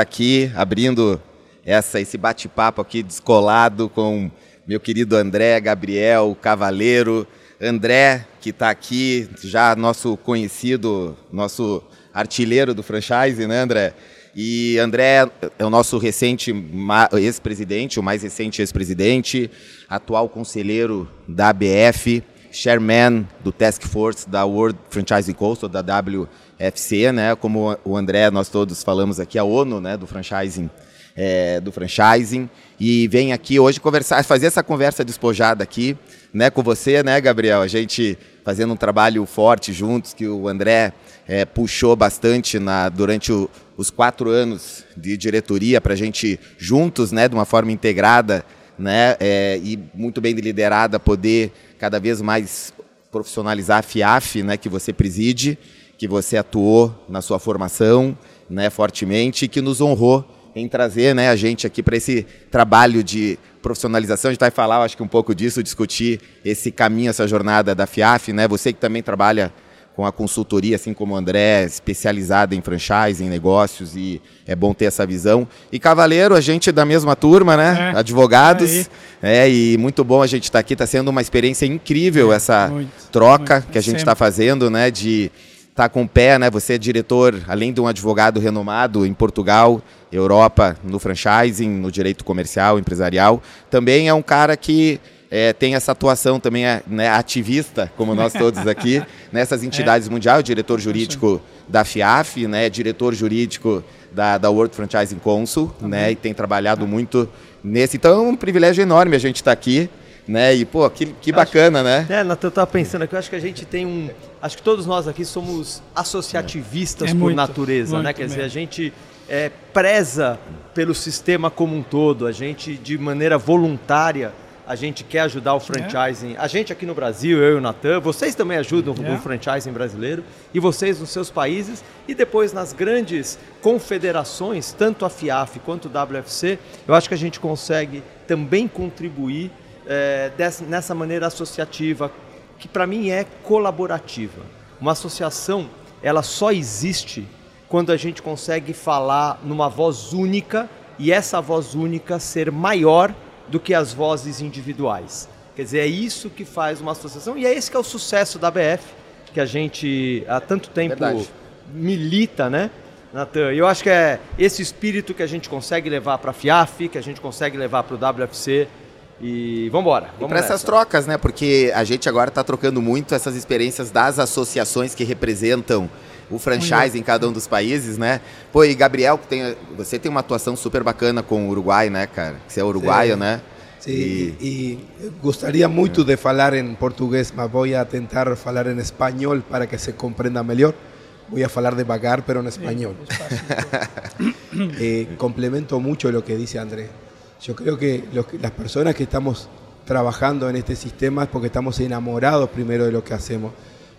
aqui abrindo essa, esse bate-papo aqui descolado com meu querido André Gabriel Cavaleiro. André, que está aqui, já nosso conhecido, nosso artilheiro do franchise, né, André? E André é o nosso recente ex-presidente, o mais recente ex-presidente, atual conselheiro da ABF, chairman do Task Force da World Franchising Council, da WFC, né? Como o André, nós todos falamos aqui, a ONU, né, do franchising, é, do franchising, e vem aqui hoje conversar, fazer essa conversa despojada aqui, né, com você, né, Gabriel? A gente fazendo um trabalho forte juntos, que o André é, puxou bastante na, durante o, os quatro anos de diretoria para a gente juntos, né, de uma forma integrada, né, é, e muito bem liderada, poder cada vez mais profissionalizar a FIAF, né, que você preside, que você atuou na sua formação, né, fortemente, e que nos honrou em trazer, né, a gente aqui para esse trabalho de profissionalização. A gente vai falar, acho que um pouco disso, discutir esse caminho, essa jornada da FIAF, né? Você que também trabalha com a consultoria, assim como o André, especializada em franchise, em negócios, e é bom ter essa visão. E Cavaleiro, a gente é da mesma turma, né? É, Advogados. É, e muito bom a gente estar tá aqui, está sendo uma experiência incrível é, essa muito, troca muito, que a gente está fazendo, né? De estar tá com o pé, né? Você é diretor, além de um advogado renomado em Portugal, Europa, no franchising, no direito comercial, empresarial, também é um cara que é, tem essa atuação também é, né, ativista, como nós todos aqui, nessas entidades é. mundiais, diretor jurídico da FIAF, né, diretor jurídico da, da World Franchising Council, né, e tem trabalhado muito nesse. Então é um privilégio enorme a gente estar tá aqui. Né? E, pô, que, que bacana, acho, né? É, Natan, eu estava pensando aqui, eu acho que a gente tem um. Acho que todos nós aqui somos associativistas é por muito, natureza, muito né? Quer mesmo. dizer, a gente é, preza pelo sistema como um todo, a gente, de maneira voluntária, a gente quer ajudar o franchising. É. A gente aqui no Brasil, eu e o Natan, vocês também ajudam é. o franchising brasileiro e vocês nos seus países e depois nas grandes confederações, tanto a FIAF quanto o WFC, eu acho que a gente consegue também contribuir é, dessa, nessa maneira associativa, que para mim é colaborativa. Uma associação, ela só existe quando a gente consegue falar numa voz única e essa voz única ser maior do que as vozes individuais. Quer dizer, é isso que faz uma associação e é esse que é o sucesso da BF, que a gente há tanto tempo Verdade. milita, né? Natan, eu acho que é esse espírito que a gente consegue levar para a FIAF, que a gente consegue levar para o WFC, e vamos embora. E para essas trocas, né? Porque a gente agora está trocando muito essas experiências das associações que representam o franchise em cada um dos países, né? Pô, e Gabriel, tem, você tem uma atuação super bacana com o Uruguai, né, cara? Você é uruguaio, Sim. né? Sim, e... e gostaria muito de falar em português, mas vou tentar falar em espanhol para que se compreenda melhor. Voy a hablar devagar, pero en español. eh, complemento mucho lo que dice Andrés. Yo creo que los, las personas que estamos trabajando en este sistema es porque estamos enamorados primero de lo que hacemos,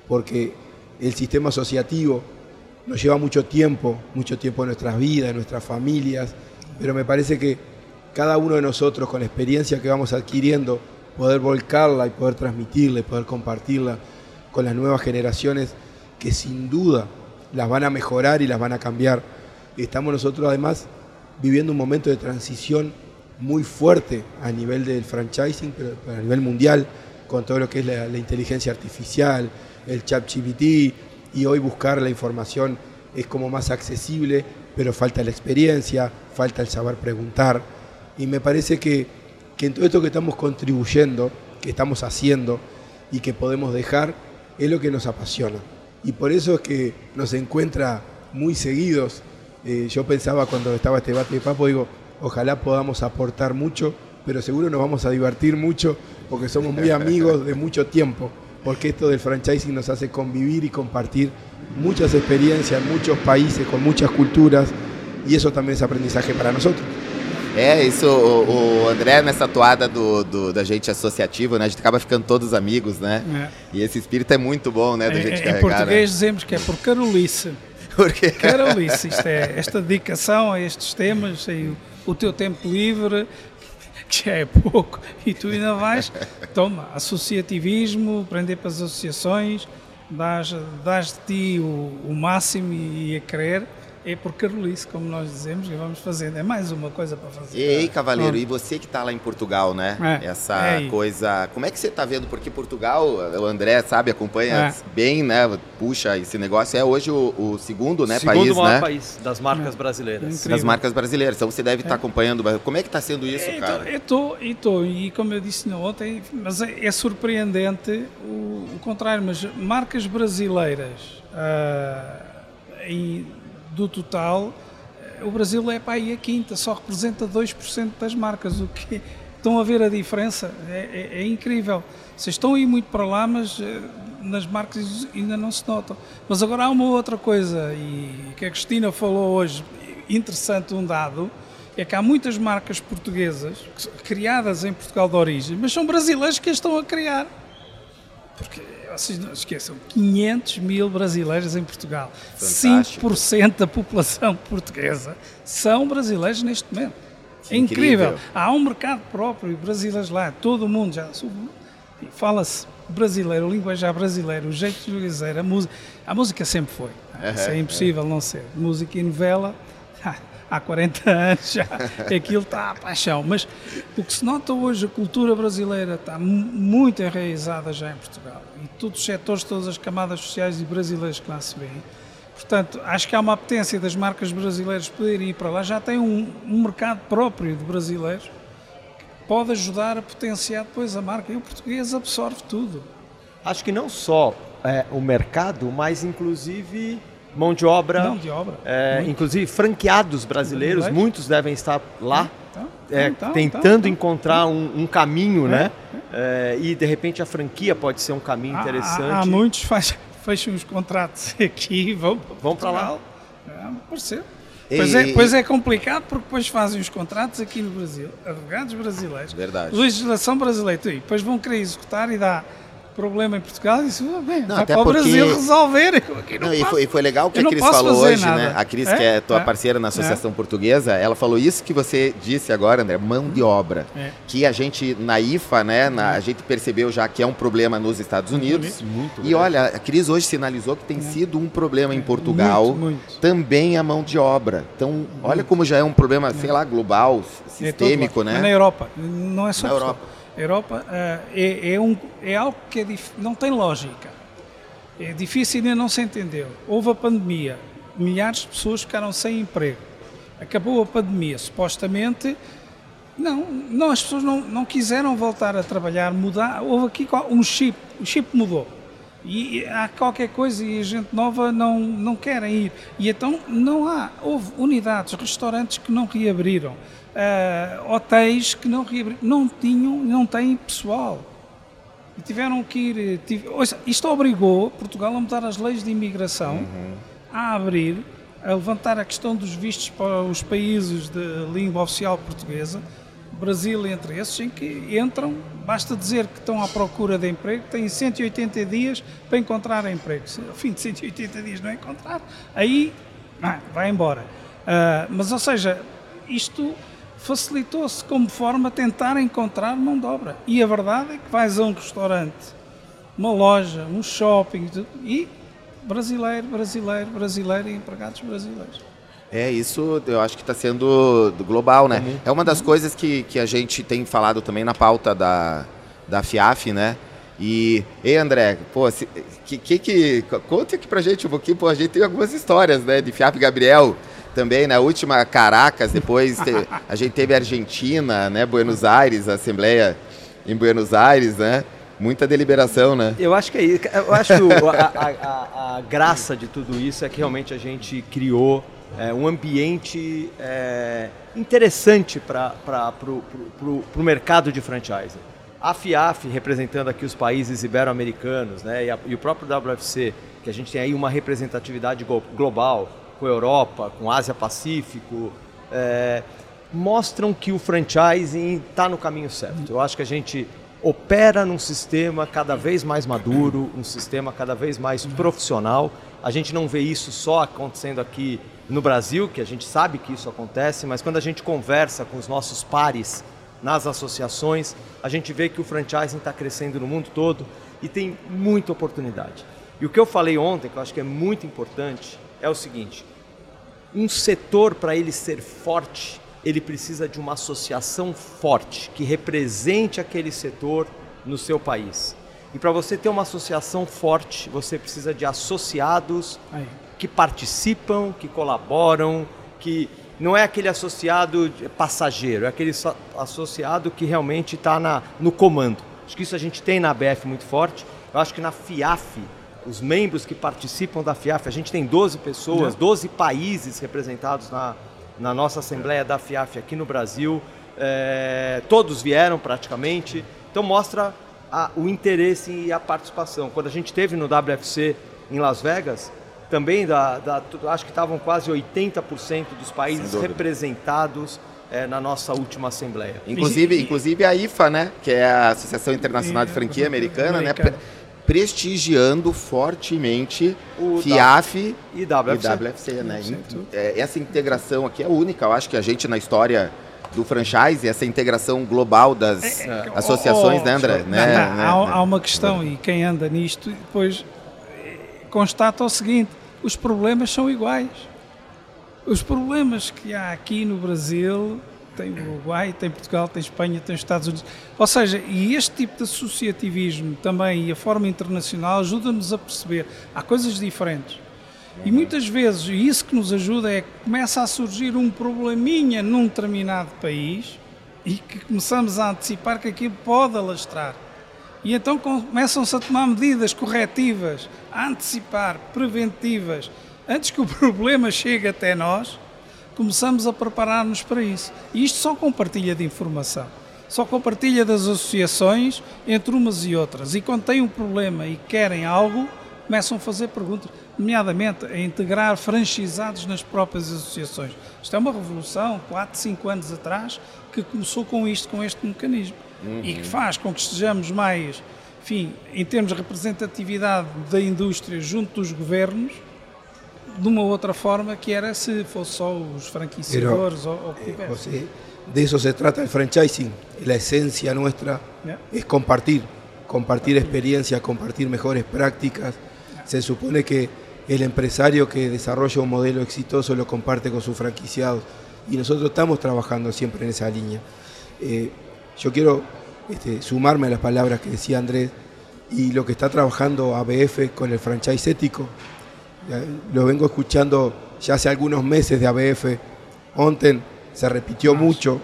porque el sistema asociativo nos lleva mucho tiempo, mucho tiempo en nuestras vidas, en nuestras familias, pero me parece que cada uno de nosotros con la experiencia que vamos adquiriendo, poder volcarla y poder transmitirla y poder compartirla con las nuevas generaciones que sin duda las van a mejorar y las van a cambiar. Estamos nosotros además viviendo un momento de transición muy fuerte a nivel del franchising, pero a nivel mundial, con todo lo que es la inteligencia artificial, el chat GPT y hoy buscar la información es como más accesible, pero falta la experiencia, falta el saber preguntar. Y me parece que, que en todo esto que estamos contribuyendo, que estamos haciendo y que podemos dejar, es lo que nos apasiona. Y por eso es que nos encuentra muy seguidos. Eh, yo pensaba cuando estaba este debate de papo, digo, ojalá podamos aportar mucho, pero seguro nos vamos a divertir mucho porque somos muy amigos de mucho tiempo porque esto del franchising nos hace convivir y compartir muchas experiencias en muchos países, con muchas culturas, e isso também é aprendizaje para nós. É, isso, o, o, André, nessa toada do, do, da gente associativa, né? A gente acaba ficando todos amigos, né? É. E esse espírito é muito bom, né? Da é, gente carregar. Em português né? dizemos que é por carolice. Por quê? Carolice, isto é, esta dedicação a estes temas, e o, o teu tempo livre, que já é pouco, e tu ainda vais, toma, associativismo, aprender para as associações, dás, dás de ti o, o máximo e, a querer, é por Carolice, como nós dizemos, e vamos fazendo. É mais uma coisa para fazer. E aí, Cavaleiro, e você que está lá em Portugal, né? É, Essa é coisa. Como é que você está vendo? Porque Portugal, o André sabe, acompanha é. bem, né? Puxa, esse negócio é hoje o, o segundo, né, segundo país, maior né? país das marcas é. brasileiras. Incrível. Das marcas brasileiras. Então você deve estar tá é. acompanhando. Como é que está sendo isso, é, cara? Eu estou, e estou, e como eu disse ontem, mas é, surpreendente o, o, contrário, mas marcas brasileiras. Uh, em, do total, o Brasil é para aí a quinta, só representa 2% das marcas. O que estão a ver a diferença? É, é, é, incrível. Vocês estão a ir muito para lá, mas eh, nas marcas ainda não se notam. Mas agora há uma outra coisa, e que a Cristina falou hoje, interessante um dado, é que há muitas marcas portuguesas criadas em Portugal de origem, mas são brasileiros que as estão a criar. Porque vocês não esqueçam, 500 mil brasileiros em Portugal. Fantástico. 5% da população portuguesa são brasileiros neste momento. É incrível. incrível. Há um mercado próprio, brasileiros lá, todo mundo já. Fala-se brasileiro, linguajar brasileiro, o jeito de dizer, a música. A música sempre foi. Uhum, Isso é impossível não ser. Música e novela há 40 anos já aquilo está a paixão. Mas o que se nota hoje, a cultura brasileira está muito enraizada já em Portugal. E todos os setores, todas as camadas sociais e brasileiras que lá se vêem. Portanto, acho que há uma apetência das marcas brasileiras poderem ir para lá. Já tem um, um mercado próprio de brasileiros que pode ajudar a potenciar depois a marca. E o português absorve tudo. Acho que não só é, o mercado, mas inclusive mão de obra. Mão de obra. É, inclusive franqueados brasileiros, muitos devem estar lá então, é, então, tentando então, encontrar um, um caminho, é, né? É. e de repente a franquia pode ser um caminho interessante. Há, há muitos faz, fecham os contratos aqui e vão, vão para lá. É, pode ser. Pois é, pois é complicado porque depois fazem os contratos aqui no Brasil, advogados brasileiros, Verdade. legislação brasileira, e depois vão querer executar e dá problema em Portugal e disse, bem, não, vai até para porque... o Brasil resolver. Não, não e, foi, e, foi, legal o que a Cris falou hoje, nada. né? A Cris, é? que é tua é? parceira na Associação é? Portuguesa, ela falou isso que você disse agora, André, mão de obra. É. Que a gente, na IFA, né, na, a gente percebeu já que é um problema nos Estados Unidos. Muito, e olha, a Cris hoje sinalizou que tem é. sido um problema em Portugal, muito, muito. também a mão de obra. Então, olha como já é um problema, sei lá, global, sistêmico, né? na Europa, não é só na Europa. Europa uh, é, é, um, é algo que é não tem lógica. É difícil e não se entendeu. Houve a pandemia, milhares de pessoas ficaram sem emprego. Acabou a pandemia, supostamente. Não, não as pessoas não, não quiseram voltar a trabalhar, mudar. Houve aqui um chip, o chip mudou. E há qualquer coisa e a gente nova não, não querem ir. E então não há. Houve unidades, restaurantes que não reabriram uh, hotéis que não, não tinham, não têm pessoal. E tiveram que ir. Tive, ouça, isto obrigou Portugal a mudar as leis de imigração, uhum. a abrir, a levantar a questão dos vistos para os países de língua oficial portuguesa, Brasil entre esses, em que entram, basta dizer que estão à procura de emprego, têm 180 dias para encontrar emprego. Se ao fim de 180 dias não encontrar, aí ah, vai embora. Uh, mas, ou seja, isto facilitou-se como forma a tentar encontrar mão de obra. E a verdade é que vais a um restaurante, uma loja, um shopping e brasileiro, brasileiro, brasileiro e empregados brasileiros. É, isso eu acho que está sendo global, né? Uhum. É uma das coisas que, que a gente tem falado também na pauta da, da FIAF, né? E, ei André, pô, se, que, que, que, conta aqui pra gente um pouquinho, pô, a gente tem algumas histórias, né, de FIAF Gabriel, também, na né? última Caracas, depois te, a gente teve Argentina, né, Buenos Aires, a Assembleia em Buenos Aires, né? Muita deliberação, né? Eu acho que é isso. Eu acho que a, a, a, graça de tudo isso é que realmente a gente criou é, um ambiente é, interessante para o mercado de franchising. A FIAF, representando aqui os países ibero-americanos, né, e, e o próprio WFC, que a gente tem aí uma representatividade global, com a Europa, com a Ásia Pacífico, é, mostram que o franchising está no caminho certo. Eu acho que a gente opera num sistema cada vez mais maduro, um sistema cada vez mais profissional. A gente não vê isso só acontecendo aqui no Brasil, que a gente sabe que isso acontece, mas quando a gente conversa com os nossos pares nas associações, a gente vê que o franchising está crescendo no mundo todo e tem muita oportunidade. E o que eu falei ontem, que eu acho que é muito importante, é o seguinte: um setor para ele ser forte, ele precisa de uma associação forte que represente aquele setor no seu país. E para você ter uma associação forte, você precisa de associados Aí. que participam, que colaboram, que não é aquele associado passageiro, é aquele associado que realmente está no comando. Acho que isso a gente tem na ABF muito forte. Eu acho que na FIAF, os membros que participam da FIAF, a gente tem 12 pessoas, 12 países representados na, na nossa Assembleia da FIAF aqui no Brasil. É, todos vieram praticamente. Então mostra a, o interesse e a participação. Quando a gente teve no WFC em Las Vegas, também da, da acho que estavam quase 80% dos países representados é, na nossa última assembleia. Inclusive, inclusive a IFA, né, que é a Associação Internacional de Franquia Americana, né, prestigiando fortemente o FIAF e WFC, e WFC né? É, essa integração aqui é única, eu acho que a gente na história do franchise, essa integração global das é, é, associações, oh, né, André? Não, né, não, né, há, há, uma questão, e quem anda nisto depois constata o seguinte: os problemas são iguais. Os problemas que há aqui no Brasil, tem o Uruguai, tem Portugal, tem Espanha, tem os Estados Unidos. Ou seja, e este tipo de associativismo também e a forma internacional ajuda-nos a perceber há coisas diferentes. E muitas vezes isso que nos ajuda é que começa a surgir um probleminha num determinado país e que começamos a antecipar que aquilo pode alastrar. E então começam-se a tomar medidas corretivas, a antecipar, preventivas, antes que o problema chegue até nós, começamos a preparar-nos para isso. E isto só com partilha de informação, só com partilha das associações entre umas e outras. E quando têm um problema e querem algo, começam a fazer perguntas, nomeadamente a integrar franchisados nas próprias associações. Isto é uma revolução, 4, 5 anos atrás, que começou com isto, com este mecanismo. Uhum. E que faz com que estejamos mais, enfim, em termos de representatividade da indústria junto dos governos, de uma outra forma que era se fosse só os franquiciadores Pero, o, o que eh, José, de eso se trata el franchising. La esencia nuestra yeah. es compartir, compartir experiencias, compartir mejores prácticas. Se supone que el empresario que desarrolla un modelo exitoso lo comparte con sus franquiciados y nosotros estamos trabajando siempre en esa línea. Eh, yo quiero este, sumarme a las palabras que decía Andrés y lo que está trabajando ABF con el franchise ético lo vengo escuchando ya hace algunos meses de ABF. Onten se repitió mucho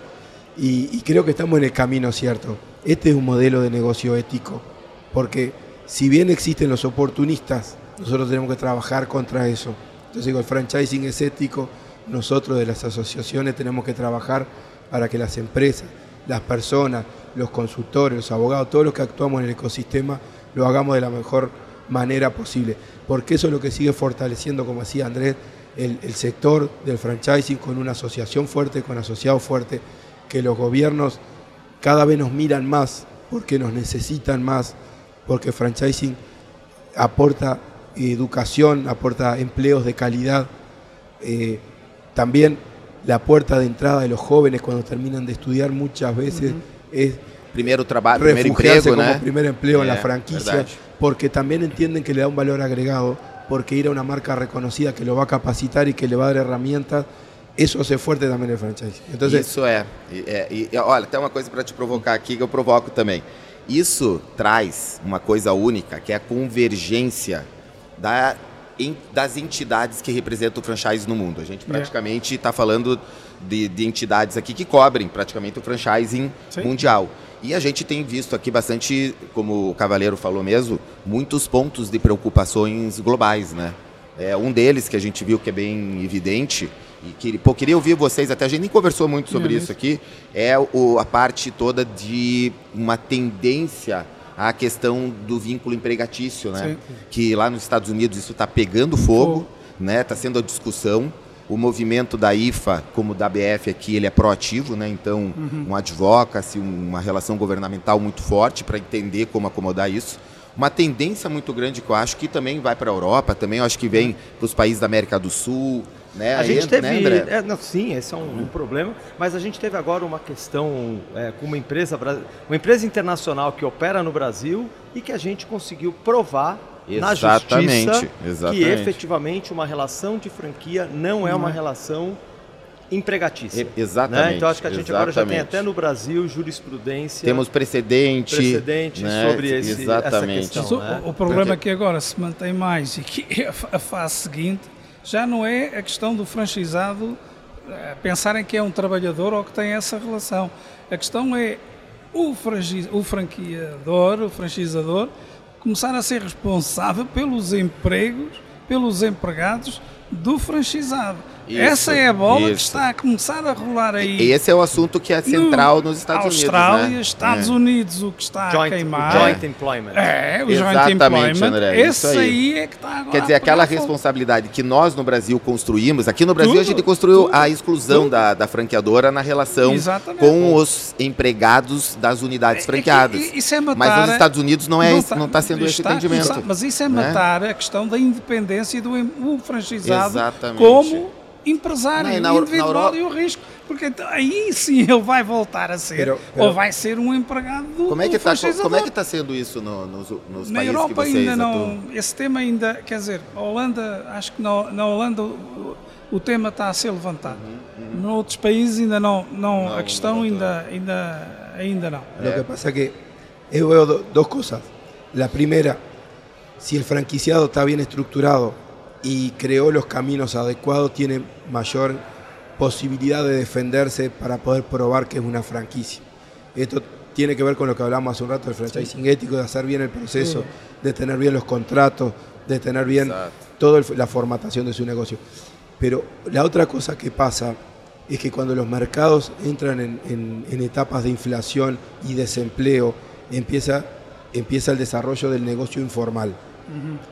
y, creo que estamos en el camino cierto. Este es un modelo de negocio ético, porque si bien existen los oportunistas, nosotros tenemos que trabajar contra eso. Entonces digo, el franchising es ético, nosotros de las asociaciones tenemos que trabajar para que las empresas, las personas, los consultores, los abogados, todos los que actuamos en el ecosistema, lo hagamos de la mejor manera posible porque eso es lo que sigue fortaleciendo, como decía Andrés, el, sector del franchising con una asociación fuerte, con asociados fuertes, que los gobiernos cada vez nos miran más, porque nos necesitan más, porque franchising aporta educación, aporta empleos de calidad, eh, también la puerta de entrada de los jóvenes cuando terminan de estudiar muchas veces es primero trabajo, primer empleo, como primer empleo en la franquicia porque también entienden que le da un valor agregado, porque ir a una marca reconocida que lo va a capacitar y que le va a dar herramientas, isso é forte também no franchise. Então, isso é. E, e, olha, tem uma coisa para te provocar aqui que eu provoco também. Isso traz uma coisa única, que é a convergência da, em, das entidades que representam o franchise no mundo. A gente praticamente está falando de, de, entidades aqui que cobrem praticamente o franchising Sim. mundial. E a gente tem visto aqui bastante, como o Cavaleiro falou mesmo, muitos pontos de preocupações globais, né? É, um deles que a gente viu que é bem evidente, e que pô, queria ouvir vocês, até a gente nem conversou muito sobre é isso aqui, é o, a parte toda de uma tendência à questão do vínculo empregatício, né? Sim. Que lá nos Estados Unidos isso está pegando fogo, né? Está sendo a discussão. O movimento da IFA, como da BF aqui, ele é proativo, né? então uhum. um advocacy, uma relação governamental muito forte para entender como acomodar isso. Uma tendência muito grande que eu acho que também vai para a Europa, também eu acho que vem para os países da América do Sul, né? A gente teve, né, é, não, sim, esse é um, um, problema, mas a gente teve agora uma questão é, com uma empresa, uma empresa internacional que opera no Brasil e que a gente conseguiu provar exatamente, na justiça exatamente. que efetivamente uma relação de franquia não é uma uhum. relação empregatícia. exatamente. Né? Então acho que a gente exatamente. agora já tem até no Brasil jurisprudência. Temos precedente. Precedente né? sobre esse, exatamente. essa questão. Né? O, o, problema é que agora se mantém mais e que a fase seguinte já não é a questão do franchizado eh, pensarem que é um trabalhador ou que tem essa relação. A questão é o, o franqueador, o franchisador, começar a ser responsável pelos empregos, pelos empregados do franchizado. Isso, Essa é a bola isso. que está a começar a rolar aí. Esse é o assunto que é central no, nos Estados Austrália, Unidos. Né? Estados é. Unidos, o que está joint, a queimar. Joint employment. É, o Exatamente, joint employment. André, Esse aí. aí. é que está agora. Quer dizer, aquela responsabilidade que nós no Brasil construímos. Aqui no Brasil tudo, a gente construiu tudo, a exclusão da, da franqueadora na relação Exatamente. com os empregados das unidades é, franqueadas. É, isso é matar, mas nos Estados Unidos não é não está sendo esse entendimento. Mas isso é né? matar né? a questão da independência do franchizado Exatamente. como empresário não, individual na, e o risco. Porque então, aí sim ele vai voltar a ser, pero, pero, ou vai ser um empregado do Como é que está como é que está sendo isso no, nos, nos na países Europa que vocês ainda não, esse tema ainda, quer dizer, a Holanda, acho que na, na Holanda o, o, tema está a ser levantado. Uhum, uhum. Noutros países ainda não, não, não a questão não ainda, ainda, ainda não. É. O que passa é que eu vejo duas coisas. A primeira, se o franquiciado está bem estruturado y creó los caminos adecuados, tiene mayor posibilidad de defenderse para poder probar que es una franquicia. Esto tiene que ver con lo que hablamos hace un rato del franchising ético, de hacer bien el proceso, de tener bien los contratos, de tener bien toda la formatación de su negocio. Pero la otra cosa que pasa es que cuando los mercados entran en, etapas de inflación y desempleo, empieza, empieza el desarrollo del negocio informal.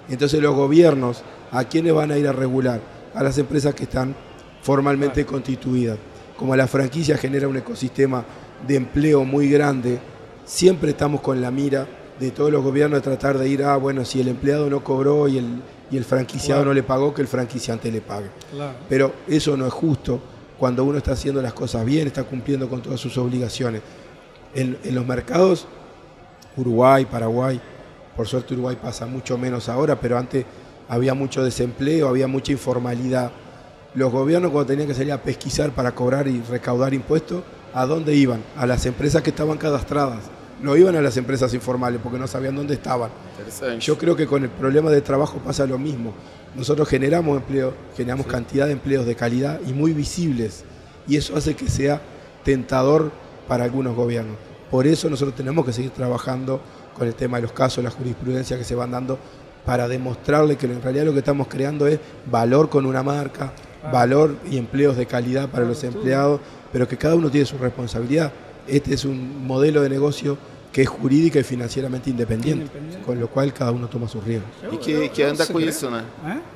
Entonces los gobiernos ¿A quiénes van a ir a regular? A las empresas que están formalmente constituidas. Como la franquicia genera un ecosistema de empleo muy grande, siempre estamos con la mira de todos los gobiernos de tratar de ir, ah, bueno, si el empleado no cobró y el, y el franquiciado no le pagó, que el franquiciante le pague. Pero eso no es justo cuando uno está haciendo las cosas bien, está cumpliendo con todas sus obligaciones. En, en los mercados, Uruguay, Paraguay, por suerte Uruguay pasa mucho menos ahora, pero antes había mucho desempleo, había mucha informalidad. Los gobiernos cuando tenían que salir a pesquisar para cobrar y recaudar impuestos, ¿a dónde iban? A las empresas que estaban cadastradas. No iban a las empresas informales porque no sabían dónde estaban. Yo creo que con el problema de trabajo pasa lo mismo. Nosotros generamos empleo, generamos cantidad de empleos de calidad y muy visibles. Y eso hace que sea tentador para algunos gobiernos. Por eso nosotros tenemos que seguir trabajando con el tema de los casos, la jurisprudencia que se van dando para demostrarle que en realidad lo que estamos creando es valor con una marca, valor y empleos de calidad para los empleados, pero que cada uno tiene su responsabilidad. Este es un modelo de negocio que es jurídica y financieramente independiente, con lo cual cada uno toma sus riesgos. E que, que anda com isso, né?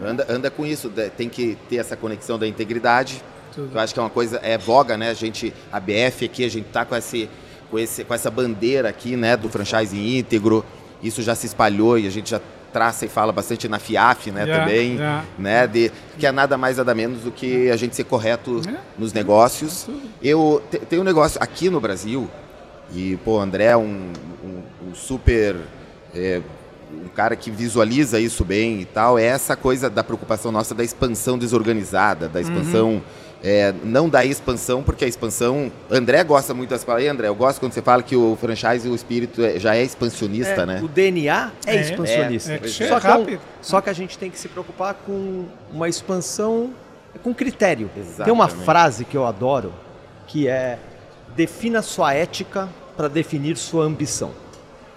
Anda, anda com isso, tem que ter essa conexão da integridade. Eu acho que é uma coisa, é voga, né? A gente, a BF aqui, a gente tá com, esse, com, esse, com essa bandeira aqui, né, do franchising íntegro. Isso já se espalhou e a gente já traça e fala bastante na FIAF, né, yeah, também, yeah. né, de, que é nada mais nada menos do que a gente ser correto yeah. nos negócios. Eu tenho um negócio aqui no Brasil e pô, André é um, um, um super é, um cara que visualiza isso bem e tal, é essa coisa da preocupação nossa da expansão desorganizada, da expansão uhum é, não da expansão, porque a expansão. André gosta muito das palavras. André, eu gosto quando você fala que o franchise, o espírito é, já é expansionista, é, né? O DNA é, é expansionista. É, só, que, é só que a gente tem que se preocupar com uma expansão com critério. Exatamente. Tem uma frase que eu adoro que é: defina sua ética para definir sua ambição.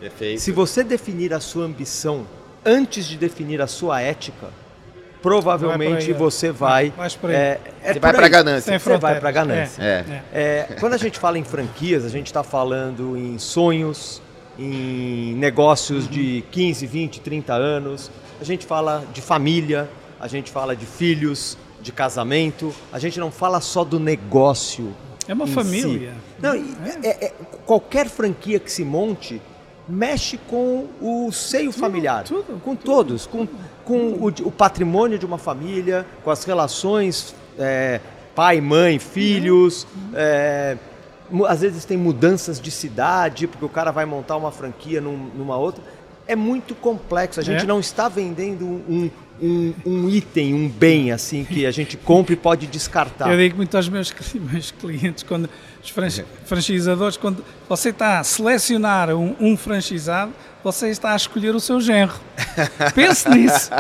Perfeito. Se você definir a sua ambição antes de definir a sua ética, provavelmente vai você vai. vai é, é você vai para a ganância. Você vai para ganância. É. É. quando a gente fala em franquias, a gente está falando em sonhos, em negócios uhum. de 15, 20, 30 anos. A gente fala de família, a gente fala de filhos, de casamento. A gente não fala só do negócio. É uma família. Si. Não, é. é, qualquer franquia que se monte mexe com o seio tudo, familiar, tudo, com tudo. todos, com, com o, o, patrimônio de uma família, com as relações é, pai, mãe, filhos. É, às vezes tem mudanças de cidade, porque o cara vai montar uma franquia num, numa outra. é muito complexo. A gente é? não está vendendo um, um, um, item, um bem assim que a gente compra e pode descartar. Eu digo muito aos meus, meus clientes, quando os franchisadores, quando você está a selecionar um, um franchisado, você está a escolher o seu genro. Pense nisso.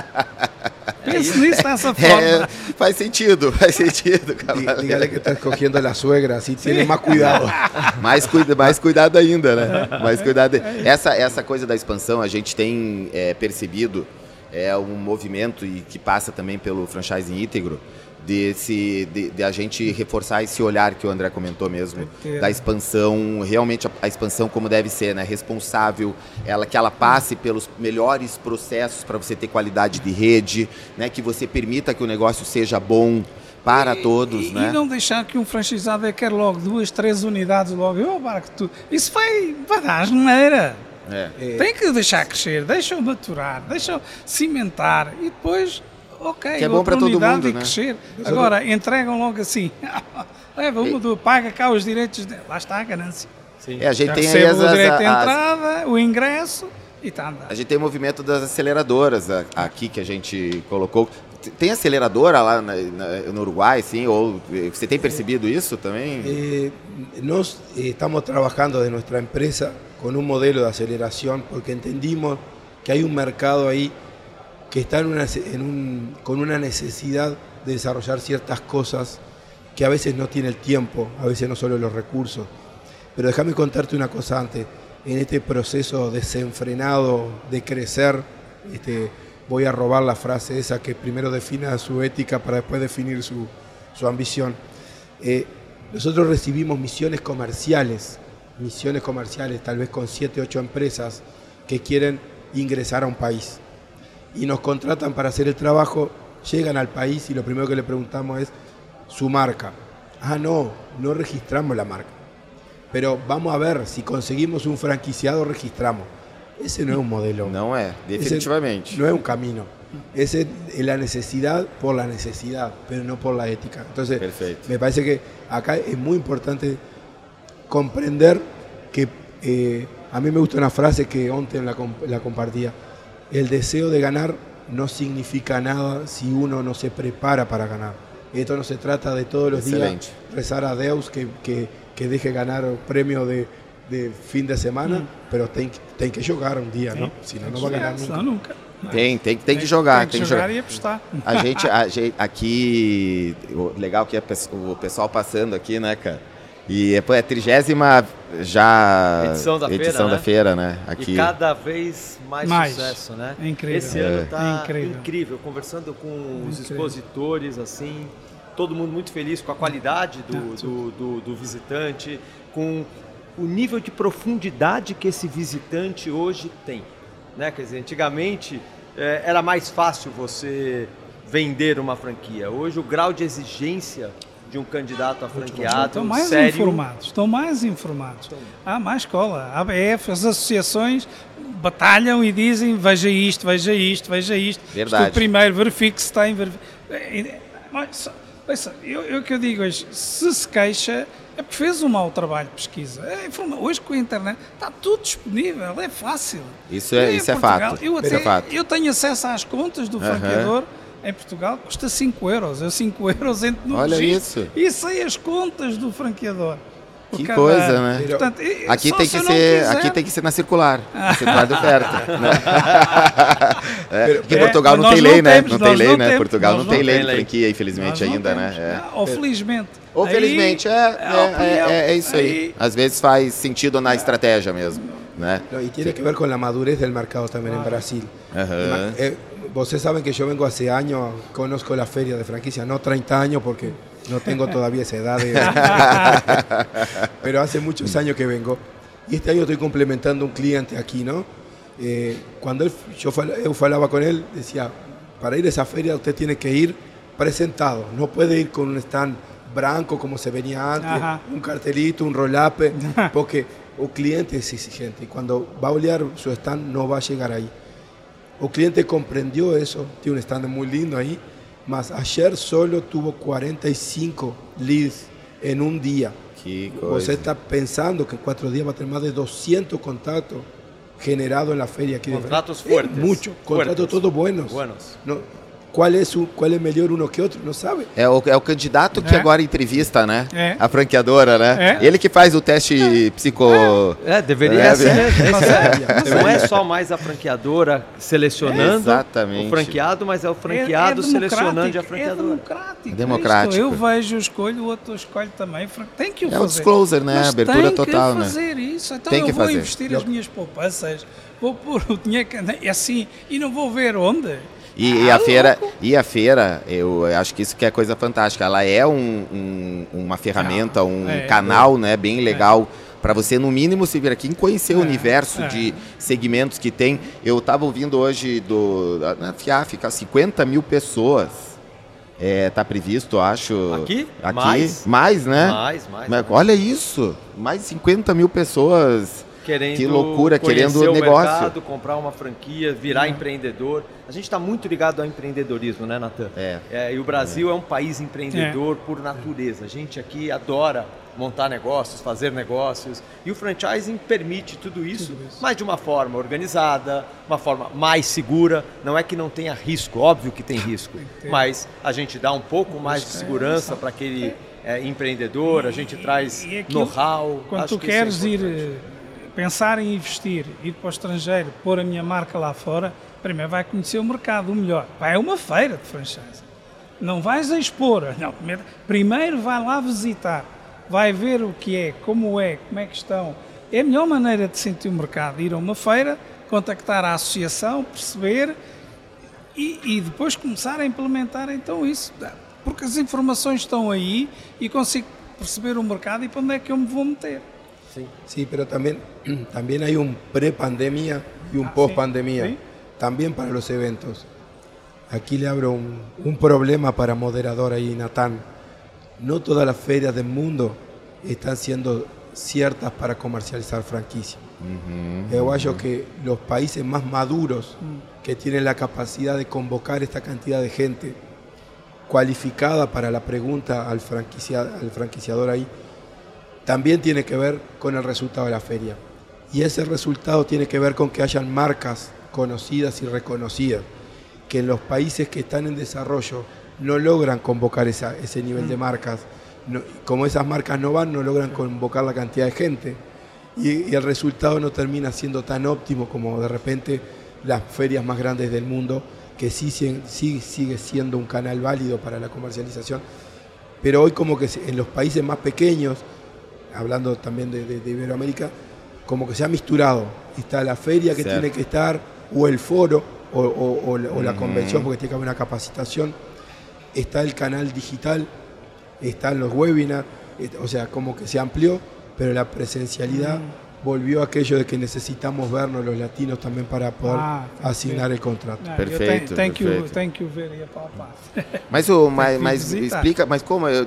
Pense nisso dessa forma. É, faz sentido, faz sentido. Dígale que está escogiendo a suegra, assim tem mais cuidado. mais, cuida, mais cuidado ainda, né? Mais cuidado. Essa, essa coisa da expansão, a gente tem é, percebido é um movimento e que passa também pelo franchising íntegro desse de, de, a gente reforçar esse olhar que o André comentou mesmo da expansão realmente a, a, expansão como deve ser né responsável ela que ela passe pelos melhores processos para você ter qualidade de rede né que você permita que o negócio seja bom para e, todos, e, né? E não deixar que um franchizado quer logo duas, três unidades logo, oh, barco, tu. isso vai, vai dar asneira. É. Tem que deixar crescer, deixa-o maturar, deixa-o cimentar e depois, ok, que é bom para todo mundo, e né? crescer. Agora, entregam logo assim, leva uma, do, paga cá os direitos, de... lá está a ganância. Sim. É, a gente Já tem aí as, o direito de entrada, as... o ingresso e tá andando. A gente tem o movimento das aceleradoras aqui que a gente colocou. Tem aceleradora lá na, na, no Uruguai, sim? Ou você tem percebido isso também? Eh, nós eh, estamos trabalhando de nossa empresa con un modelo de aceleración porque entendimos que hay un mercado ahí que está con una necesidad de desarrollar ciertas cosas que a veces no tiene el tiempo, a veces no solo los recursos. Pero déjame contarte una cosa antes. En este proceso desenfrenado de crecer, este, voy a robar la frase esa que primero defina su ética para después definir su, su ambición. Eh, nosotros recibimos misiones comerciales misiones comerciales, tal vez con 7, 8 empresas que quieren ingresar a un país. Y nos contratan para hacer el trabajo, llegan al país y lo primero que le preguntamos es su marca. Ah, no, no registramos la marca. Pero vamos a ver, si conseguimos un franquiciado, registramos. Ese no es un modelo. No es, definitivamente. no es un camino. Ese es la necesidad por la necesidad, pero no por la ética. Entonces, me parece que acá es muy importante comprender que eh, a mí me gusta una frase que Onten la, la compartía, el deseo de ganar no significa nada si uno no se prepara para ganar. Esto no se trata de todos los días rezar a Deus que, que, que deje ganar premio de, de fin de semana, mm. pero tem, tem que jogar um dia, não? Senão não vai ganhar nunca. nunca. Tem, tem, tem que jogar. Tem que, tem que jogar, jogar, e apostar. A gente, a gente aqui, legal que é o pessoal passando aqui, né, cara? E é, a trigésima já edição da edição feira, da né? feira, né? Aqui. E cada vez mais, mais. sucesso, né? É incrível. Esse ano tá é incrível. incrível. Conversando com os expositores, assim, todo mundo muito feliz com a qualidade do, do, do, do visitante, com o nível de profundidade que esse visitante hoje tem. Né? Quer dizer, antigamente é, era mais fácil você vender uma franquia. Hoje o grau de exigência de um candidato a franqueado estão mais sério. informados estão mais informados há mais escola a ABF as associações batalham e dizem veja isto veja isto veja isto verdade Estou primeiro verifique se tem mas eu, eu que eu digo hoje se se queixa é porque fez um mau trabalho de pesquisa. É, hoje com a internet está tudo disponível, é fácil. Isso é, isso é fato. Eu, até, é fato. eu tenho acesso às contas do franqueador em Portugal custa 5 euros. Eu 5 euros entro no Olha registro isso. e sei as contas do franqueador. Que cada... coisa, né? Portanto, aqui, tem que ser, aqui tem que ser na circular, na circular de oferta. né? é, porque é, Portugal não tem lei, né? Não tem lei, né? Portugal não, tem lei de franquia, infelizmente, ainda, temos. né? É. Ou felizmente. Ou felizmente, é, é, é, é, isso aí. Às vezes faz sentido na estratégia mesmo. Né? No, y tiene que ver con la madurez del mercado también en Brasil. Uh -huh. Ustedes saben que yo vengo hace años, conozco la feria de franquicia, no 30 años porque no tengo todavía esa edad, pero hace muchos años que vengo. Y este año estoy complementando un cliente aquí, ¿no? Eh, cuando él, yo, hablaba con él, decía, para ir a esa feria usted tiene que ir presentado, no puede ir con un stand branco como se venía antes, un cartelito, un rolape, porque un cliente es exigente y cuando va a olear su stand no va a llegar ahí. O cliente comprendió eso, tiene un stand muy lindo ahí, mas ayer solo tuvo 45 leads en un día. Você está pensando que en cuatro días va a tener más de 200 contactos generado en la feria aquí. Contratos fuertes. Mucho, contratos todos buenos. Buenos. No, qual é, o, qual é melhor um que outro, não sabe. É o, é o candidato que É. agora entrevista, né? É. A franqueadora, né? É. Ele que faz o teste psico... É, deveria É, ser mesmo. é. Não é só mais a franqueadora selecionando Exatamente. o franqueado, mas é o franqueado selecionando a franqueadora. É democrático. É democrático. Eu vejo, eu escolho, o outro escolhe também. Tem que o É o fazer. disclosure, né? Mas Abertura tem total, que né? fazer isso. Então Tem eu que vou fazer. investir as minhas poupanças, vou pôr o dinheiro que é assim e não vou ver onde. E, e Ah, a feira, e a feira, eu acho que isso que é coisa fantástica. Ela é um- um- uma ferramenta, um é, canal, né, bem legal para você no mínimo se vir aqui e conhecer o É, universo é. de segmentos que tem. Eu estava ouvindo hoje do na FIAF, 50 mil pessoas. É, tá previsto, acho. Aqui? Aqui. Mais? Mais, né? Mais, mais. Mas mais. olha isso, mais 50 mil pessoas. Querendo Que loucura, conhecer querendo o negócio. mercado, comprar uma franquia, virar empreendedor. A gente está muito ligado ao empreendedorismo, né, Natan? É. e o Brasil é. um país empreendedor por natureza. A gente aqui adora montar negócios, fazer negócios. E o franchising permite tudo isso, mas de uma forma organizada, uma forma mais segura. Não é que não tenha risco, óbvio que tem risco, mas a gente dá um pouco mais de segurança para aquele é, empreendedor, a gente traz E aquilo, know-how. Quando Acho tu que isso é queres ir, importante. eh, pensar em investir, ir para o estrangeiro, pôr a minha marca lá fora, primeiro vai conhecer o mercado, o melhor. Vai a uma feira de franchise. Não vais a expor, não. primeiro- Primeiro vai lá visitar, vai ver o que é, como é, como é que estão. É a melhor maneira de sentir o mercado, ir a uma feira, contactar a associação, perceber e, e depois começar a implementar então isso. Porque as informações estão aí e consigo perceber o mercado e para onde é que eu me vou meter. Sí, pero también, también hay un pre-pandemia y un Ah, post-pandemia, Sí. también para los eventos. Aquí le abro un, un problema para moderador ahí, Natán. No todas las ferias del mundo están siendo ciertas para comercializar franquicia. Yo acho que los países más maduros que tienen la capacidad de convocar esta cantidad de gente cualificada para la pregunta al, franquicia- al franquiciador ahí, también tiene que ver con el resultado de la feria. Y ese resultado tiene que ver con que hayan marcas conocidas y reconocidas, que en los países que están en desarrollo no logran convocar esa- ese nivel de marcas. No- como esas marcas no van, no logran convocar la cantidad de gente. Y, y el resultado no termina siendo tan óptimo como de repente las ferias más grandes del mundo, que sí, sí sigue siendo un canal válido para la comercialización. Pero hoy como que en los países más pequeños, hablando también de, de- de Iberoamérica, como que se ha misturado. Está la feria que Cierto. tiene que estar, o el foro, o, o- o la- o la Ujú. convención, porque tiene que haber una capacitación. Está el canal digital, están los webinars, o sea, como que se amplió, pero la presencialidad volvió aquello de que necesitamos vernos los latinos también para poder Ah, asignar el contrato. Eu Perfeito, thank you, perfeito. thank you very. Mas, o, mas, mas explica, mas como eu,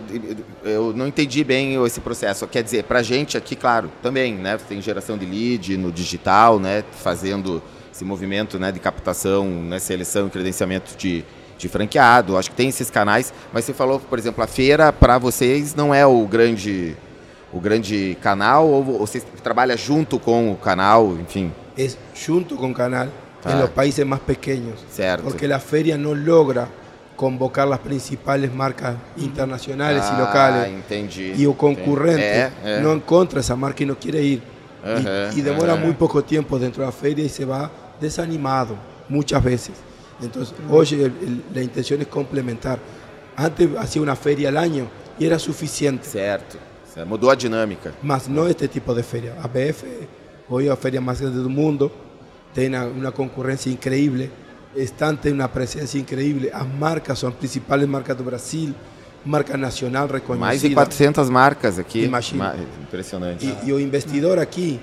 eu não entendi bem esse processo. Quer dizer, pra gente aqui, claro, também, né? Tem geração de lead no digital, né? Fazendo esse movimento né, de captação, né, seleção e credenciamento de, de franqueado. Acho que tem esses canais, mas você falou, por exemplo, a feira para vocês não é o grande o grande canal ou você trabalha junto com o canal, enfim, Es junto con canal Ah. en los países más pequeños. certo? Porque la feria no logra convocar las principales marcas internacionales y Ah, locales. entendi. Y o concurrente É, é. no encuentra esa marca y no quiere ir. Y- Ajá, y, demora ajá. muy poco tiempo dentro de la feria y se va desanimado muchas veces. Entonces, hoy el- el- la intención es complementar. Antes hacía una feria al año y era suficiente. Certo. Certo. Mudou a dinâmica. Más no este tipo de feria. ABF, hoy es la feria más grande del mundo, tiene una, una concurrencia increíble, están tiene una presencia increíble, las marcas son principales marcas de Brasil, marca nacional reconocida. Mais de 400 marcas aqui. Imagina. Ma- Impressionante. Y, y o investidor aquí,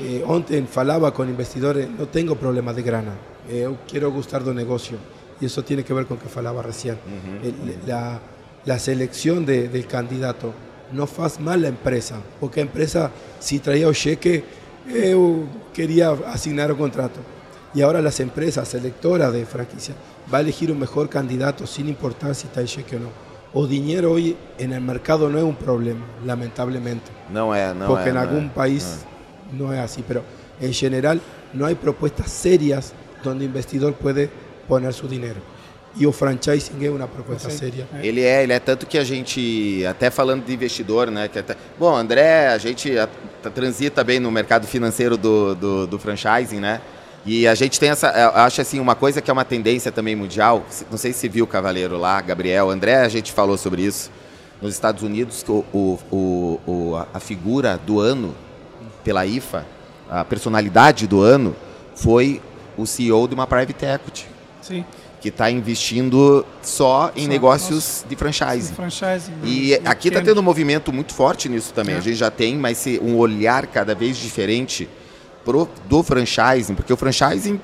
eh, ontem falaba con investidores, no tengo problema de grana, eh, eu quiero gustar do negocio. Y eso tiene que ver con que falaba recién. El- la, la selección de- del candidato no faz mal la empresa, porque a empresa, si traía o cheque, eu quería asignar un contrato. Y ahora las empresas selectoras de franquicia va a elegir un mejor candidato sin importar si está el cheque o no. O dinero hoy en el mercado no es un problema, lamentablemente Não é, não porque é. en não algún é. país no es así, pero en general no hay propuestas serias donde el investidor puede poner su dinero. E o franchising é uma proposta séria. Ele é, ele é tanto que a gente, até falando de investidor, né? Que até, bom, André, a gente a, a, transita bem no mercado financeiro do, do, do, franchising, né? E a gente tem essa, acho assim, uma coisa que é uma tendência também mundial, não sei se viu o Cavaleiro lá, Gabriel, André, a gente falou sobre isso, nos Estados Unidos, o, o, o, a figura do ano pela IFA, a personalidade do ano, foi o CEO de uma private equity. Sim que está investindo só em só, negócios nossa, de franchising. franchising e aqui está tendo um movimento muito forte nisso também. É. A gente já tem, mas um olhar cada vez diferente pro, do franchising, porque o franchising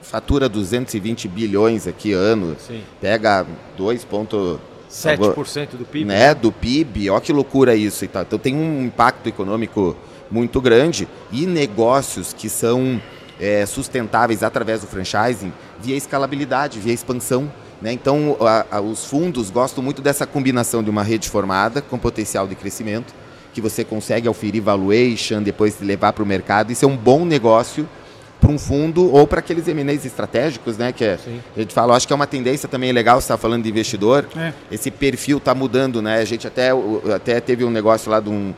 fatura 220 bilhões aqui ano, Sim. pega 2,7% 7% do PIB. Né, né, do PIB, olha que loucura isso e tal. Então tem um impacto econômico muito grande e negócios que são é, sustentáveis através do franchising via escalabilidade, via expansão. Né? Então, a, a, os fundos gostam muito dessa combinação de uma rede formada com potencial de crescimento, que você consegue oferir valuation, depois levar para o mercado. Isso é um bom negócio para um fundo ou para aqueles M&As estratégicos, né? Que é, a gente fala, acho que é uma tendência também legal, você está falando de investidor, é. esse perfil está mudando, né? A gente até, até teve um negócio lá de um,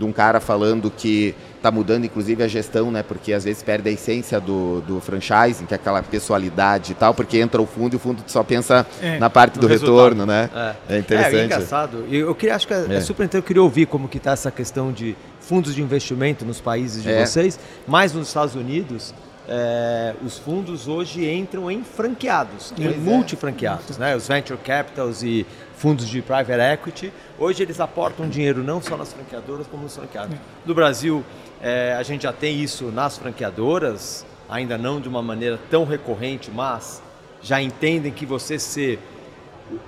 de um cara falando que está mudando inclusive a gestão, né? Porque às vezes perde a essência do, do franchising, que é aquela pessoalidade e tal, porque entra o fundo e o fundo só pensa é, na parte do resultado. retorno, né? É, é interessante. É, é engraçado. Eu, queria, acho que é, é. super interessante, eu queria ouvir como que está essa questão de fundos de investimento nos países de é. vocês, mais nos Estados Unidos. É, os fundos hoje entram em franqueados, em multifranqueados, né? os venture capitals e fundos de private equity. Hoje eles aportam dinheiro não só nas franqueadoras, como nos franqueados. No Brasil, é, a gente já tem isso nas franqueadoras, ainda não de uma maneira tão recorrente, mas já entendem que você ser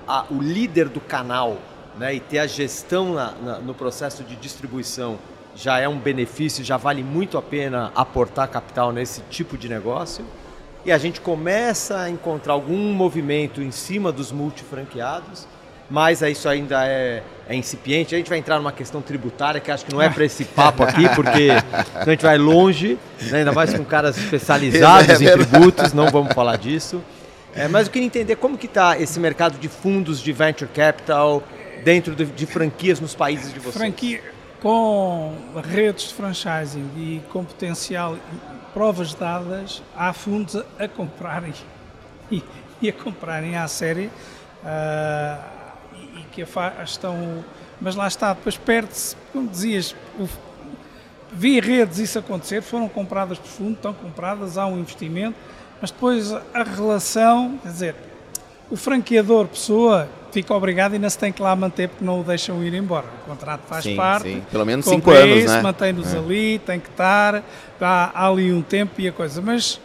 a, o líder do canal né, e ter a gestão na, na, no processo de distribuição já é um benefício, já vale muito a pena aportar capital nesse tipo de negócio. E a gente começa a encontrar algum movimento em cima dos multifranqueados mas isso ainda é, é, incipiente. A gente vai entrar numa questão tributária que acho que não é para esse papo aqui, porque a gente vai longe, né? ainda mais com caras especializados em tributos, não vamos falar disso. É, mas eu queria entender como que está esse mercado de fundos de venture capital dentro de, de franquias nos países de vocês. Franquia com redes de franchising e com potencial, provas dadas, há fundos a, a comprarem e, e, a comprarem à série. Uh, que estão. Mas lá está, depois perde-se, como dizias, o, vi redes isso acontecer, foram compradas por fundo, estão compradas, há um investimento, mas depois a relação, quer dizer, o franqueador, pessoa, fica obrigado e ainda se tem que lá manter porque não o deixam ir embora. O contrato faz sim, parte. Sim. Pelo menos 5 anos, né? Mantém-nos é. ali, tem que estar, há, há ali um tempo e a coisa. Mas,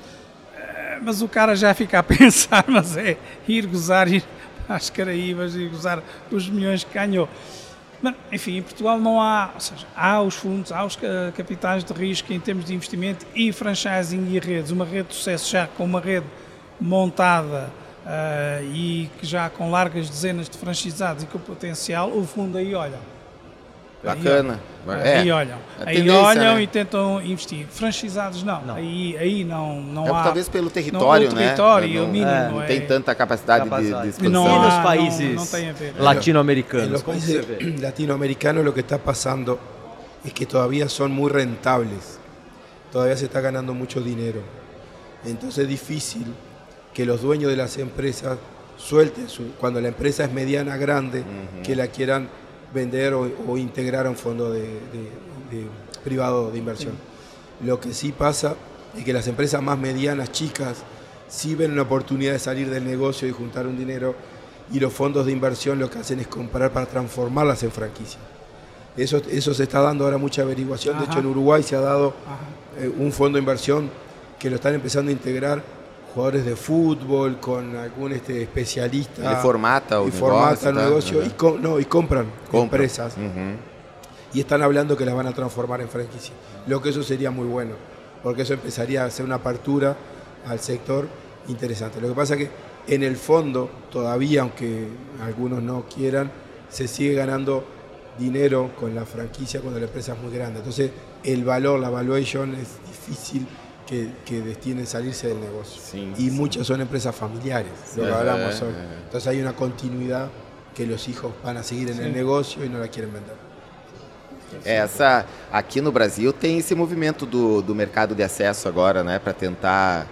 eh, mas o cara já fica a pensar, mas é ir gozar, ir às Caraíbas e gozar os milhões que ganhou. Mas, enfim, em Portugal não há, ou seja, há os fundos, há os capitais de risco em termos de investimento e franchising e redes. Uma rede de sucesso já com uma rede montada uh, e que já com largas dezenas de franchisados e com potencial, o fundo aí olha Bacana. É, aí olham. Aí olham né? e tentam investir. Franchisados não. não. Aí, aí não, não é, há. Talvez pelo território, não, né? território, não, mínimo, é, não tem tanta capacidade, capacidade. De, de expansão. Não há, nos países latino-americanos. Los países latinoamericanos lo que está pasando es que todavía son muy rentables. Todavía se está ganando mucho dinero. Entonces es difícil que los dueños de las empresas suelten su, cuando la empresa es mediana, grande, uh -huh. que la quieran vender o, integrar a un fondo de, privado de inversión. Lo que sí pasa es que las empresas más medianas, chicas, sí ven una oportunidad de salir del negocio y juntar un dinero y los fondos de inversión lo que hacen es comprar para transformarlas en franquicia. Eso, eso se está dando ahora mucha averiguación. De hecho, en Uruguay se ha dado eh, un fondo de inversión que lo están empezando a integrar jugadores de fútbol, con algún este, especialista. Y formata y formata el negocio y, no, y compran empresas. Y están hablando que las van a transformar en franquicia. Lo que eso sería muy bueno, porque eso empezaría a ser una apertura al sector interesante. Lo que pasa es que en el fondo, todavía, aunque algunos no quieran, se sigue ganando dinero con la franquicia cuando la empresa es muy grande. Entonces, el valor, la valuation es difícil que, que destinen salirse del negocio. y muchas son empresas familiares, lo que hablamos hoy. Entonces hay una continuidad que los hijos van a seguir en el negocio y no la quieren vender. Essa, aqui no Brasil tem esse movimento do, do mercado de acesso agora, né, para tentar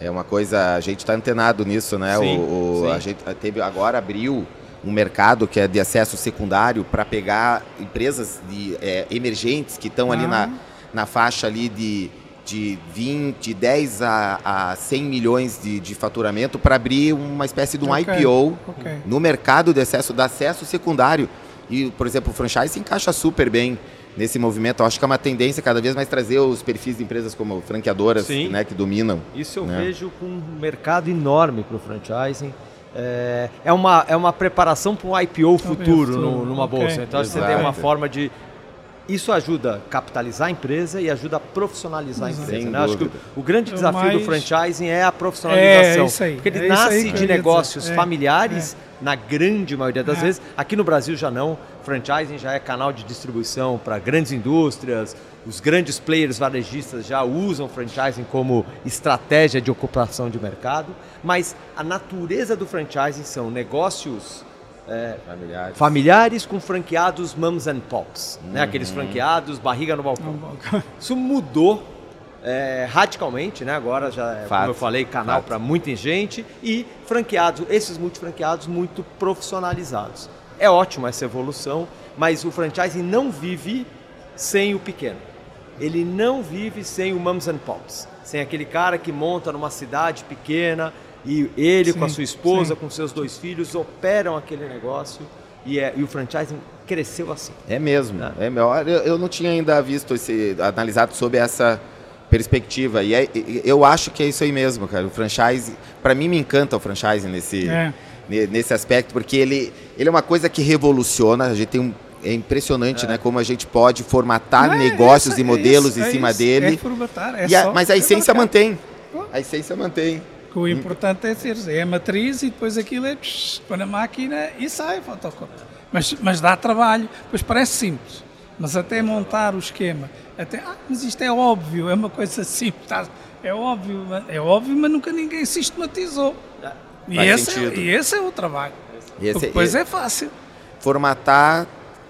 é uma coisa a gente está antenado nisso, né? Sim, o, o sim. a gente teve agora abriu um mercado que é de acesso secundário para pegar empresas de, é, emergentes que estão ah. ali na, na faixa ali de de 20, 10 a, a 100 milhões de, de faturamento para abrir uma espécie de um okay. IPO okay. no mercado de acesso, de acesso secundário. E, por exemplo, o franchise se encaixa super bem nesse movimento. Eu acho que é uma tendência cada vez mais trazer os perfis de empresas como franqueadoras né, que dominam. Isso eu né? vejo com um mercado enorme para o franchising. É, é, uma, é uma preparação para um IPO futuro no, numa okay. bolsa. Então, acho que você tem uma forma de isso ajuda a capitalizar a empresa e ajuda a profissionalizar a empresa. Né? Acho que o, o grande desafio mais... do franchising é a profissionalização. É, isso aí. Porque ele é nasce de negócios é, familiares, é. na grande maioria das é. vezes. Aqui no Brasil já não. Franchising já é canal de distribuição para grandes indústrias. Os grandes players varejistas já usam franchising como estratégia de ocupação de mercado. Mas a natureza do franchising são negócios é, familiares. familiares. com franqueados mums and pops, uhum. né? aqueles franqueados barriga no balcão. Isso mudou é, radicalmente, né? agora já, é, como eu falei, canal para muita gente e franqueados, esses multifranqueados muito profissionalizados. É ótimo essa evolução, mas o franchising não vive sem o pequeno. Ele não vive sem o mums and pops, sem aquele cara que monta numa cidade pequena, e ele sim, com a sua esposa, sim. com seus dois filhos, operam aquele negócio e, é, e o franchising cresceu assim. É mesmo. Né? É melhor. Eu, eu não tinha ainda visto esse analisado sob essa perspectiva e é, eu acho que é isso aí mesmo, cara. O franchise, para mim me encanta o franchising nesse é. nesse aspecto porque ele ele é uma coisa que revoluciona. A gente tem um é impressionante, é. né? Como a gente pode formatar é negócios essa, e modelos isso, em cima isso, dele. É formatar, é a, mas a essência mantém. A essência mantém. Que o importante é ser é a matriz e depois aquilo é põe na máquina e sai fotocópia. Mas, mas dá trabalho, pois parece simples. Mas até montar o esquema, até, ah, mas isto é óbvio, é uma coisa simples, tá? é óbvio, é óbvio, mas nunca ninguém sistematizou. E esse, é, e esse é o trabalho. Esse, depois é, é fácil. Formatar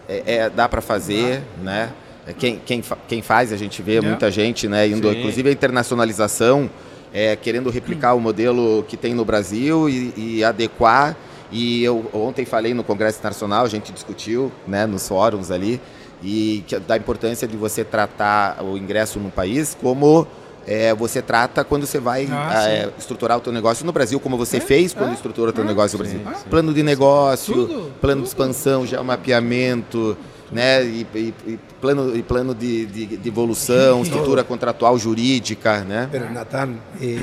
é, é dá para fazer, né? É, quem, quem, quem faz, a gente vê muita gente, né? Indo, inclusive a internacionalização é, querendo replicar o modelo que tem no Brasil e, e, adequar. E eu ontem falei no Congresso Internacional, a gente discutiu né, nos fóruns ali, e que, da importância de você tratar o ingresso no país como é, você trata quando você vai ah, é, estruturar o teu negócio no Brasil, como você é, fez quando é, estrutura o teu negócio no Brasil. Sim, plano de negócio, tudo, plano tudo. de expansão, geomapeamento, né? E, e, e plano, e plano de, de, de evolução, estrutura contratual jurídica, né? Pero, Nathan, eh,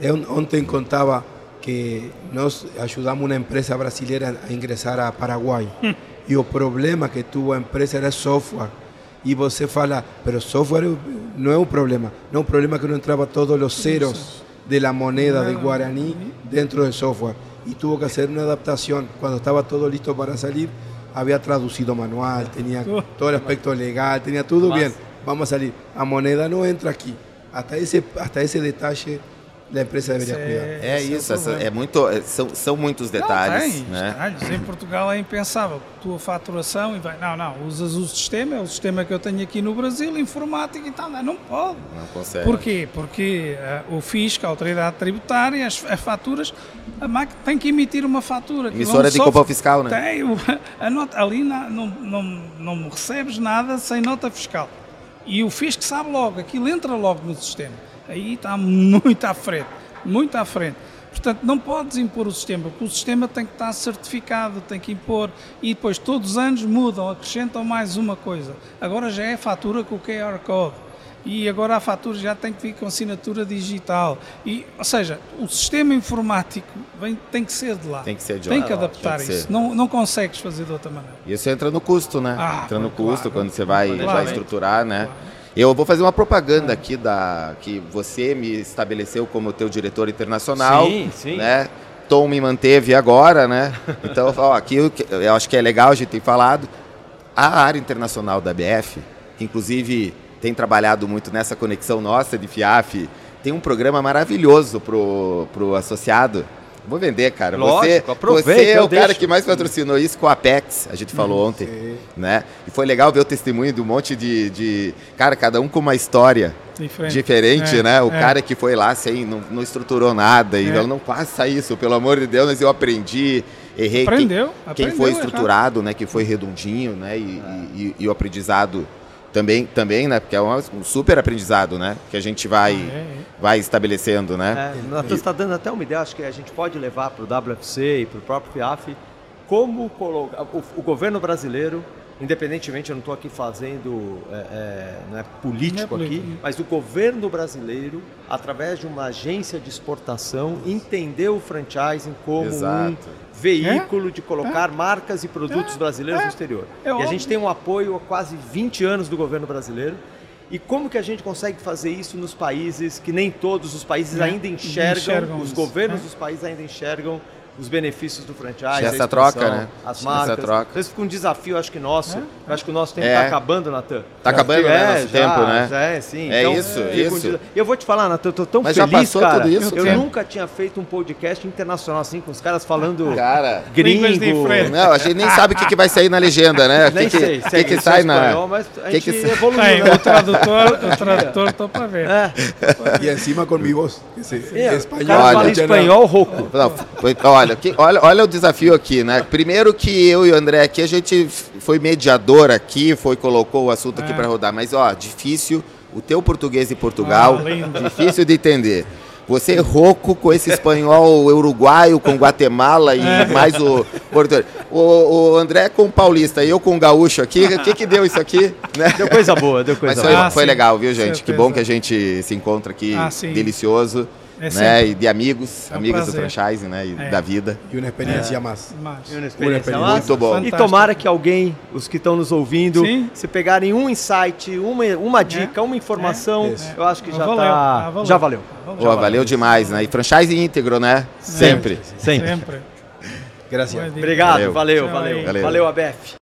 eu ontem contava que nós ajudamos uma empresa brasileira a ingressar a Paraguai. e o problema que tuvo a empresa era software. E você fala, pero software não é um problema. Não, o problema é que não entrava todos os zeros de la moneda de Guaraní dentro del software. Y tuvo que hacer una adaptación. Cuando estaba todo listo para salir, había traducido manual, tenía todo el aspecto legal, tenía todo bien. Vamos a salir. A moneda no entra aquí. Hasta ese, hasta ese detalle da empresa deveria cuidar. É, isso, essa, é muito, é, são, são muitos detalhes. Não, tem, né? detalhes. Em Portugal é impensável. Tua faturação e vai. Não, não, usas o sistema, é o sistema que eu tenho aqui no Brasil, informática e tal. Não, não pode. Não consegue. Porquê? Porque uh, o fisco, a autoridade tributária, as, as, faturas, a máquina tem que emitir uma fatura. Emissora de cupom fiscal, né? Tem, a nota, ali não, não, não, não recebes nada sem nota fiscal. E o fisco sabe logo, aquilo entra logo no sistema aí está muito à frente, muito à frente. Portanto, não podes impor o sistema, porque o sistema tem que estar certificado, tem que impor, e depois todos os anos mudam, acrescentam mais uma coisa. Agora já é fatura com o QR Code, e agora a fatura já tem que vir com assinatura digital. E, ou seja, o sistema informático vem, tem que ser de lá. Tem que ser de lá. Tem que adaptar tem que isso. Não, não consegues fazer de outra maneira. Isso entra no custo, né? Ah, entra no custo claro, quando você vai, claro, vai estruturar, né? Claro. Eu vou fazer uma propaganda aqui da que você me estabeleceu como teu diretor internacional, sim, sim. né? Tom me manteve agora, né? Então, ó, aqui eu acho que é legal a gente ter falado. A área internacional da BF, que inclusive tem trabalhado muito nessa conexão nossa de FIAF, tem um programa maravilhoso pro, pro associado. Vou vender, cara. Lógico, você, você é o cara que mais patrocinou isso com a Apex, a gente falou hum, ontem. Sim. Né? E foi legal ver o testemunho de um monte de. de cara, cada um com uma história Diferente, diferente é, né? O é. cara que foi lá sem, não, não estruturou nada e é. não faça isso, pelo amor de Deus, mas eu aprendi, errei. Aprendeu, quem, aprendeu, quem foi estruturado, né? Que foi redondinho, né? E, e, e, o aprendizado também, também, né? Porque é um super aprendizado, né? Que a gente vai, ah, é, é. vai estabelecendo, né? É, está dando até uma ideia, acho que a gente pode levar para o WFC e para o próprio FIAF como colocar o, o governo brasileiro independentemente, eu não estou aqui fazendo é, é, não é político não é aqui, mas o governo brasileiro, através de uma agência de exportação, entendeu o franchising como Exato. um veículo de colocar é? marcas e produtos é? brasileiros no é? exterior. e a gente tem um apoio há quase 20 anos do governo brasileiro. E como que a gente consegue fazer isso nos países que nem todos os países ainda enxergam, enxergam os governos dos países ainda enxergam os benefícios do franchise, essa troca, né? As marcas. Essa troca. Então, isso fica um desafio, acho que nosso. É? Eu acho que o nosso tempo está é. acabando, Natan. Está acabando, né? É, nosso já, tempo, né? Já é, sim. É então, isso, isso. Um eu vou te falar, Natan, eu tô tão Mas feliz, já cara. Tudo isso, eu, eu nunca tinha feito um podcast internacional assim, com os caras falando cara, gringo. Não, a gente nem sabe o que, que vai sair na legenda, né? Nem que, sei. O que, que sai na... Espanhol, mas a gente que evoluiu. Né? O tradutor, o tradutor tô para ver. E acima com minha voz. Espanhol. O cara espanhol rouco. Olha, olha o desafio aqui, né? Primeiro que eu e o André aqui, a gente foi mediador aqui, foi colocou o assunto aqui é. para rodar, mas ó, difícil, o teu português de Portugal, ah, difícil de entender. Você é rouco com esse espanhol uruguaio, com Guatemala e é. mais o. O, o, André com o paulista e eu com o gaúcho aqui. O que, que deu isso aqui? Né? Deu coisa boa, deu coisa Mas foi, boa. foi ah, legal, viu, gente? Certeza. Que bom que a gente se encontra aqui, ah, delicioso. É né? E de amigos, é um amigos prazer. do franchise, né? E é. da vida. E uma experiência é. mais. E uma experiência mais. Muito bom. Fantástico. E tomara que alguém, os que estão nos ouvindo, Sim. se pegarem um insight, uma, uma dica, uma informação, eu acho que já, valeu. Tá, valeu. já valeu. Já valeu. valeu demais, né? E franchise íntegro, né? Sempre. Sempre. Sempre. Graças. Obrigado, valeu, valeu. Valeu, valeu, valeu ABF.